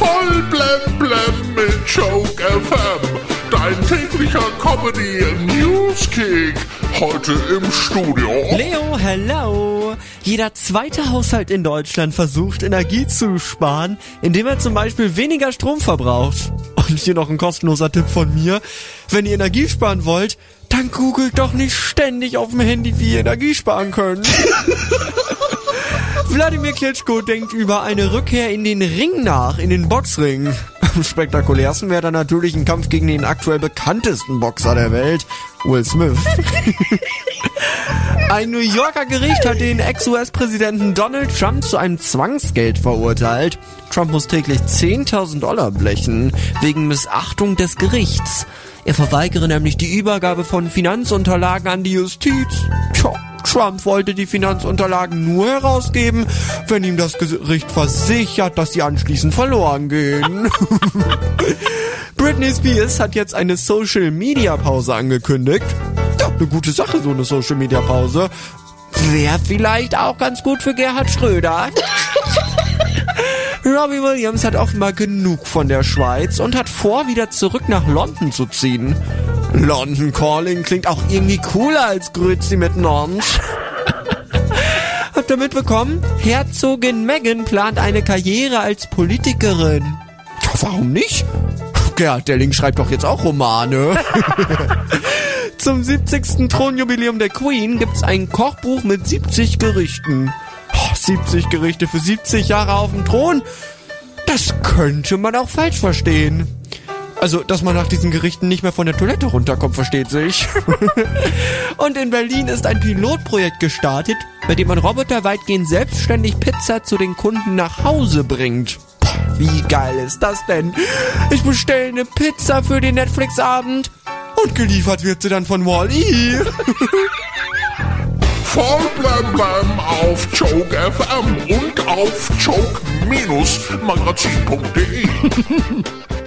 Voll blem blem mit Joke FM. Dein täglicher Comedy Newskick. Heute im Studio. Leo, hello! Jeder zweite Haushalt in Deutschland versucht Energie zu sparen, indem er zum Beispiel weniger Strom verbraucht. Und hier noch ein kostenloser Tipp von mir. Wenn ihr Energie sparen wollt, dann googelt doch nicht ständig auf dem Handy, wie ihr Energie sparen könnt. Wladimir Klitschko denkt über eine Rückkehr in den Ring nach, in den Boxring. Am spektakulärsten wäre dann natürlich ein Kampf gegen den aktuell bekanntesten Boxer der Welt, Will Smith. Ein New Yorker Gericht hat den Ex-US-Präsidenten Donald Trump zu einem Zwangsgeld verurteilt. Trump muss täglich 10.000 Dollar blechen, wegen Missachtung des Gerichts. Er verweigere nämlich die Übergabe von Finanzunterlagen an die Justiz. Tja, Trump wollte die Finanzunterlagen nur herausgeben, wenn ihm das Gericht versichert, dass sie anschließend verloren gehen. Britney Spears hat jetzt eine Social Media Pause angekündigt. Ja, eine gute Sache, so eine Social Media Pause. Wäre vielleicht auch ganz gut für Gerhard Schröder. Robbie Williams hat offenbar genug von der Schweiz und hat vor, wieder zurück nach London zu ziehen. London Calling klingt auch irgendwie cooler als Grüezi mit Nons. Habt ihr mitbekommen? Herzogin Meghan plant eine Karriere als Politikerin. Ja, warum nicht? Gerhard Delling schreibt doch jetzt auch Romane. Zum 70. Thronjubiläum der Queen gibt's ein Kochbuch mit 70 Gerichten. Oh, 70 Gerichte für 70 Jahre auf dem Thron? Das könnte man auch falsch verstehen. Also, dass man nach diesen Gerichten nicht mehr von der Toilette runterkommt, versteht sich. Und in Berlin ist ein Pilotprojekt gestartet, bei dem man Roboter weitgehend selbstständig Pizza zu den Kunden nach Hause bringt. Wie geil ist das denn? Ich bestelle eine Pizza für den Netflix-Abend und geliefert wird sie dann von Wall-E. Voll blem blem auf Joke FM und auf joke-magazin.de.